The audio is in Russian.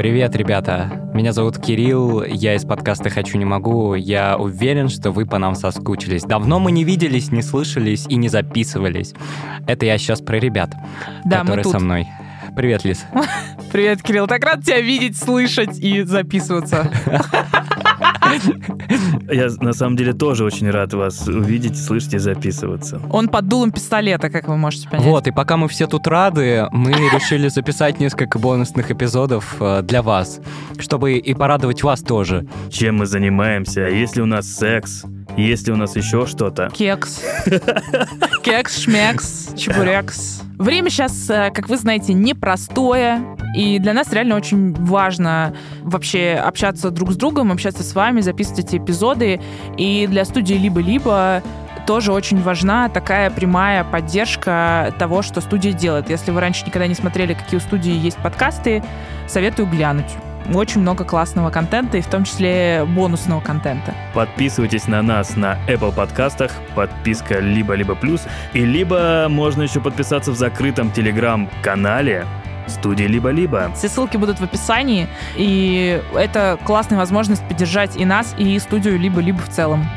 Привет, ребята. Меня зовут Кирилл, я из подкаста «Хочу, не могу». Я уверен, что вы по нам соскучились. Давно мы не виделись, не слышались и не записывались. Это я сейчас про ребят, Да, которые со мной. Привет, Лиз. Привет, Кирилл. Так рад тебя видеть, слышать и записываться. Я на самом деле тоже очень рад вас увидеть, слышать и записываться. Он под дулом пистолета, как вы можете понять. Вот, и пока мы все тут рады, мы решили записать несколько бонусных эпизодов э, для вас, чтобы и порадовать вас тоже. Чем мы занимаемся? Есть ли у нас секс? Есть ли у нас еще что-то? Кекс. Кекс, шмекс, чебурекс. Время сейчас, э, как вы знаете, непростое. И для нас реально очень важно вообще общаться друг с другом, общаться с вами, записывать эти эпизоды. И для студии «Либо-либо» тоже очень важна такая прямая поддержка того, что студия делает. Если вы раньше никогда не смотрели, какие у студии есть подкасты, советую глянуть. Очень много классного контента, и в том числе бонусного контента. Подписывайтесь на нас на Apple подкастах, подписка либо-либо плюс, и либо можно еще подписаться в закрытом телеграм-канале студии либо-либо. Все ссылки будут в описании, и это классная возможность поддержать и нас, и студию либо-либо в целом.